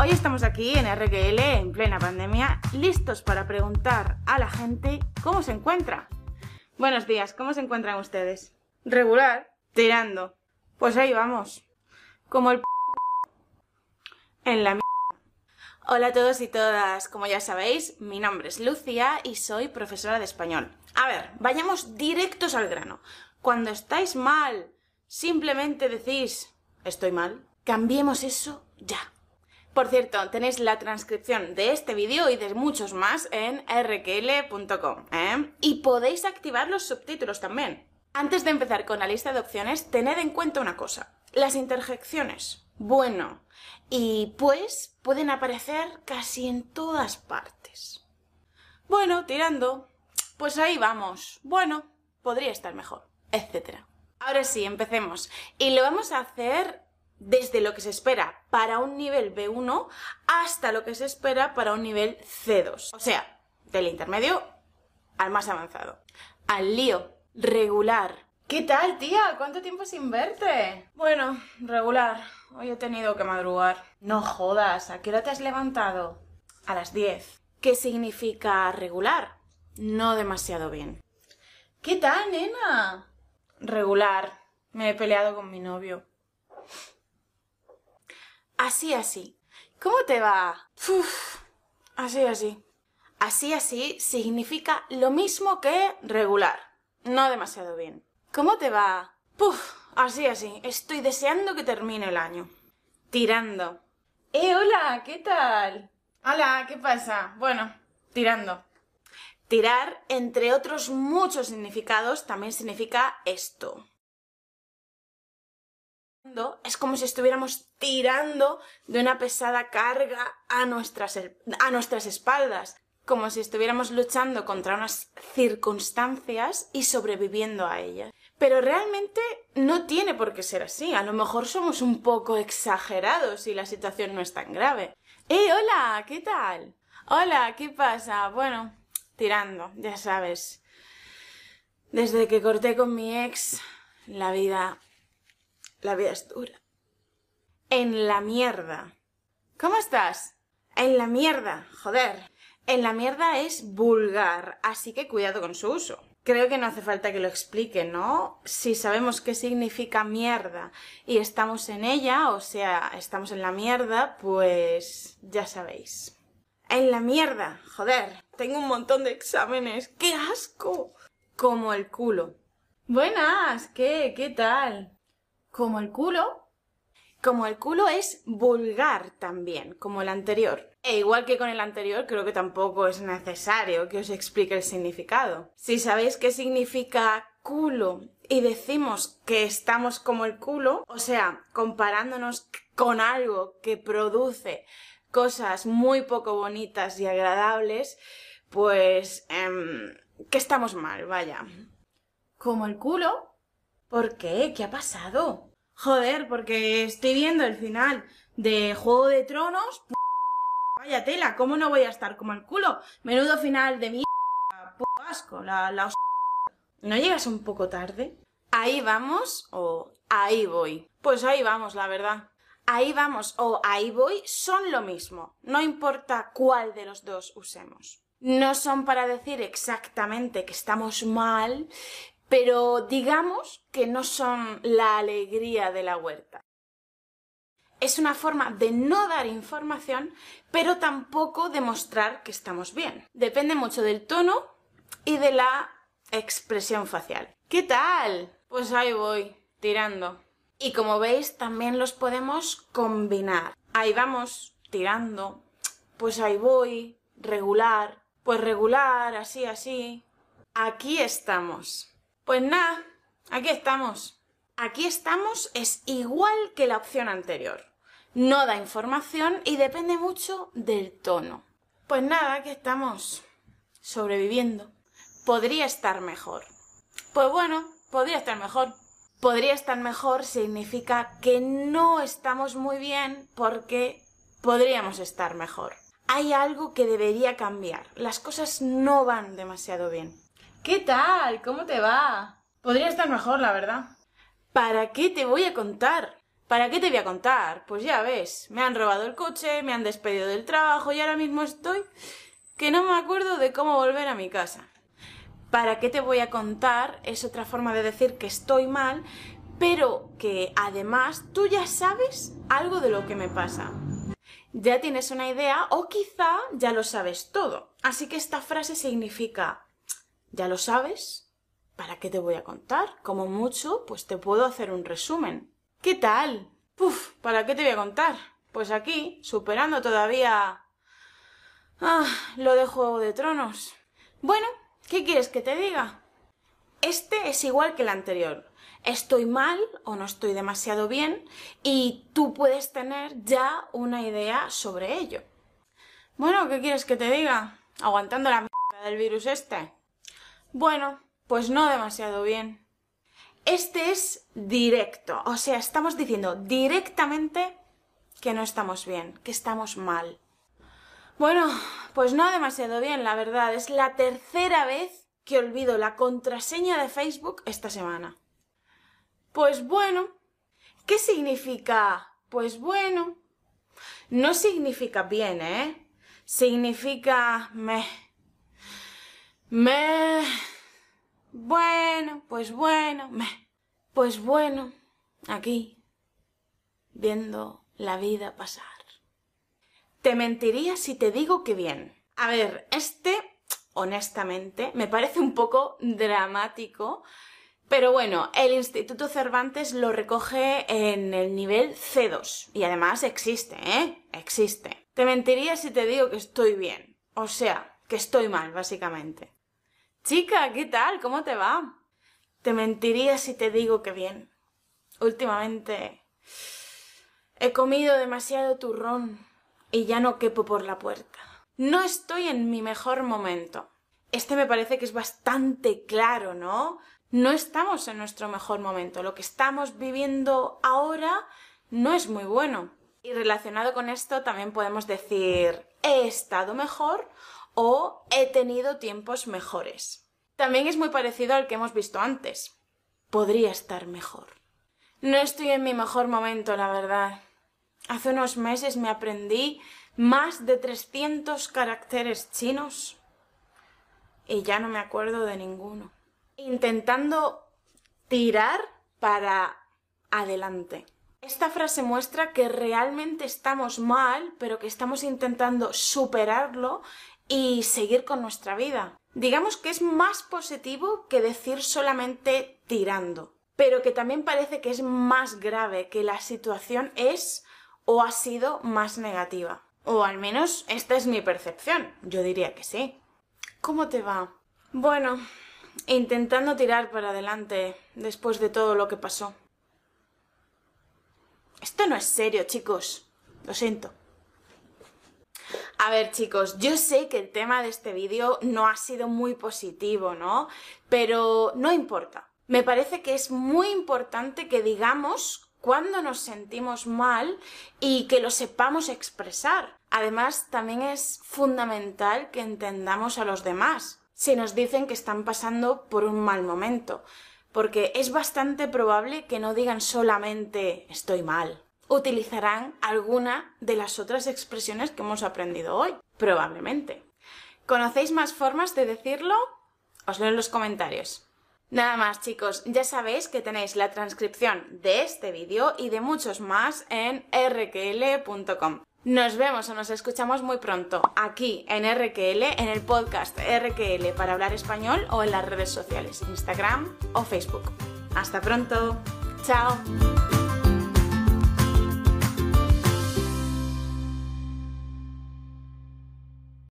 Hoy estamos aquí en RQL en plena pandemia, listos para preguntar a la gente cómo se encuentra. Buenos días, ¿cómo se encuentran ustedes? Regular, tirando. Pues ahí vamos. Como el p en la Hola a todos y todas, como ya sabéis, mi nombre es Lucia y soy profesora de español. A ver, vayamos directos al grano. Cuando estáis mal, simplemente decís estoy mal. Cambiemos eso ya. Por cierto, tenéis la transcripción de este vídeo y de muchos más en rql.com. ¿eh? Y podéis activar los subtítulos también. Antes de empezar con la lista de opciones, tened en cuenta una cosa. Las interjecciones bueno y pues pueden aparecer casi en todas partes. Bueno, tirando. Pues ahí vamos. Bueno, podría estar mejor, etc. Ahora sí, empecemos. Y lo vamos a hacer desde lo que se espera para un nivel B1 hasta lo que se espera para un nivel C2. O sea, del intermedio al más avanzado. Al lío, regular, ¿Qué tal, tía? ¿Cuánto tiempo sin verte? Bueno, regular. Hoy he tenido que madrugar. No jodas, ¿a qué hora te has levantado? A las 10. ¿Qué significa regular? No demasiado bien. ¿Qué tal, nena? Regular. Me he peleado con mi novio. Así, así. ¿Cómo te va? Uf, así, así. Así, así significa lo mismo que regular. No demasiado bien. ¿Cómo te va? Puf, así, así. Estoy deseando que termine el año. Tirando. ¡Eh, hola! ¿Qué tal? Hola, ¿qué pasa? Bueno, tirando. Tirar, entre otros muchos significados, también significa esto. Es como si estuviéramos tirando de una pesada carga a nuestras, a nuestras espaldas, como si estuviéramos luchando contra unas circunstancias y sobreviviendo a ellas. Pero realmente no tiene por qué ser así. A lo mejor somos un poco exagerados y la situación no es tan grave. ¡Eh, hola! ¿Qué tal? Hola, ¿qué pasa? Bueno, tirando, ya sabes. Desde que corté con mi ex, la vida... La vida es dura. En la mierda. ¿Cómo estás? En la mierda, joder. En la mierda es vulgar, así que cuidado con su uso creo que no hace falta que lo explique, ¿no? Si sabemos qué significa mierda y estamos en ella, o sea, estamos en la mierda, pues ya sabéis. En la mierda, joder, tengo un montón de exámenes, ¡qué asco! Como el culo. Buenas, ¿qué? ¿Qué tal? ¿Como el culo? Como el culo es vulgar también, como el anterior. E igual que con el anterior, creo que tampoco es necesario que os explique el significado. Si sabéis qué significa culo y decimos que estamos como el culo, o sea, comparándonos con algo que produce cosas muy poco bonitas y agradables, pues eh, que estamos mal, vaya. ¿Como el culo? ¿Por qué? ¿Qué ha pasado? Joder, porque estoy viendo el final de Juego de Tronos. Vaya tela, ¿cómo no voy a estar como el culo? Menudo final de mierda, puto asco, la, la ¿No llegas un poco tarde? Ahí vamos o ahí voy. Pues ahí vamos, la verdad. Ahí vamos o ahí voy son lo mismo. No importa cuál de los dos usemos. No son para decir exactamente que estamos mal, pero digamos que no son la alegría de la huerta es una forma de no dar información, pero tampoco demostrar que estamos bien. Depende mucho del tono y de la expresión facial. ¿Qué tal? Pues ahí voy, tirando. Y como veis, también los podemos combinar. Ahí vamos, tirando. Pues ahí voy, regular. Pues regular, así, así. Aquí estamos. Pues nada, aquí estamos. Aquí estamos es igual que la opción anterior no da información y depende mucho del tono. Pues nada, aquí estamos sobreviviendo. Podría estar mejor. Pues bueno, podría estar mejor. Podría estar mejor significa que no estamos muy bien porque podríamos estar mejor. Hay algo que debería cambiar. Las cosas no van demasiado bien. ¿Qué tal? ¿Cómo te va? Podría estar mejor, la verdad. ¿Para qué te voy a contar? ¿Para qué te voy a contar? Pues ya ves, me han robado el coche, me han despedido del trabajo y ahora mismo estoy que no me acuerdo de cómo volver a mi casa. ¿Para qué te voy a contar? Es otra forma de decir que estoy mal, pero que además tú ya sabes algo de lo que me pasa. Ya tienes una idea o quizá ya lo sabes todo. Así que esta frase significa, ¿ya lo sabes? ¿Para qué te voy a contar? Como mucho, pues te puedo hacer un resumen. ¿Qué tal? Puf, ¿para qué te voy a contar? Pues aquí, superando todavía... Ah, lo de Juego de Tronos. Bueno, ¿qué quieres que te diga? Este es igual que el anterior. Estoy mal o no estoy demasiado bien y tú puedes tener ya una idea sobre ello. Bueno, ¿qué quieres que te diga? ¿Aguantando la mierda del virus este? Bueno, pues no demasiado bien. Este es directo, o sea, estamos diciendo directamente que no estamos bien, que estamos mal. Bueno, pues no demasiado bien, la verdad. Es la tercera vez que olvido la contraseña de Facebook esta semana. Pues bueno. ¿Qué significa? Pues bueno. No significa bien, ¿eh? Significa me. Me. Bueno, pues bueno, me. Pues bueno, aquí, viendo la vida pasar. Te mentiría si te digo que bien. A ver, este, honestamente, me parece un poco dramático, pero bueno, el Instituto Cervantes lo recoge en el nivel C2 y además existe, ¿eh? Existe. Te mentiría si te digo que estoy bien. O sea, que estoy mal, básicamente. Chica, ¿qué tal? ¿Cómo te va? Te mentiría si te digo que bien. Últimamente he comido demasiado turrón y ya no quepo por la puerta. No estoy en mi mejor momento. Este me parece que es bastante claro, ¿no? No estamos en nuestro mejor momento. Lo que estamos viviendo ahora no es muy bueno. Y relacionado con esto también podemos decir he estado mejor o he tenido tiempos mejores. También es muy parecido al que hemos visto antes. Podría estar mejor. No estoy en mi mejor momento, la verdad. Hace unos meses me aprendí más de 300 caracteres chinos y ya no me acuerdo de ninguno. Intentando tirar para adelante. Esta frase muestra que realmente estamos mal, pero que estamos intentando superarlo y seguir con nuestra vida. Digamos que es más positivo que decir solamente tirando, pero que también parece que es más grave, que la situación es o ha sido más negativa. O al menos esta es mi percepción. Yo diría que sí. ¿Cómo te va? Bueno, intentando tirar para adelante después de todo lo que pasó. Esto no es serio, chicos. Lo siento. A ver chicos, yo sé que el tema de este vídeo no ha sido muy positivo, ¿no? Pero no importa. Me parece que es muy importante que digamos cuando nos sentimos mal y que lo sepamos expresar. Además, también es fundamental que entendamos a los demás si nos dicen que están pasando por un mal momento, porque es bastante probable que no digan solamente estoy mal, utilizarán alguna de las otras expresiones que hemos aprendido hoy, probablemente. ¿Conocéis más formas de decirlo? Os leo en los comentarios. Nada más chicos, ya sabéis que tenéis la transcripción de este vídeo y de muchos más en rql.com. Nos vemos o nos escuchamos muy pronto aquí en RQL, en el podcast RQL para hablar español o en las redes sociales, Instagram o Facebook. Hasta pronto. Chao.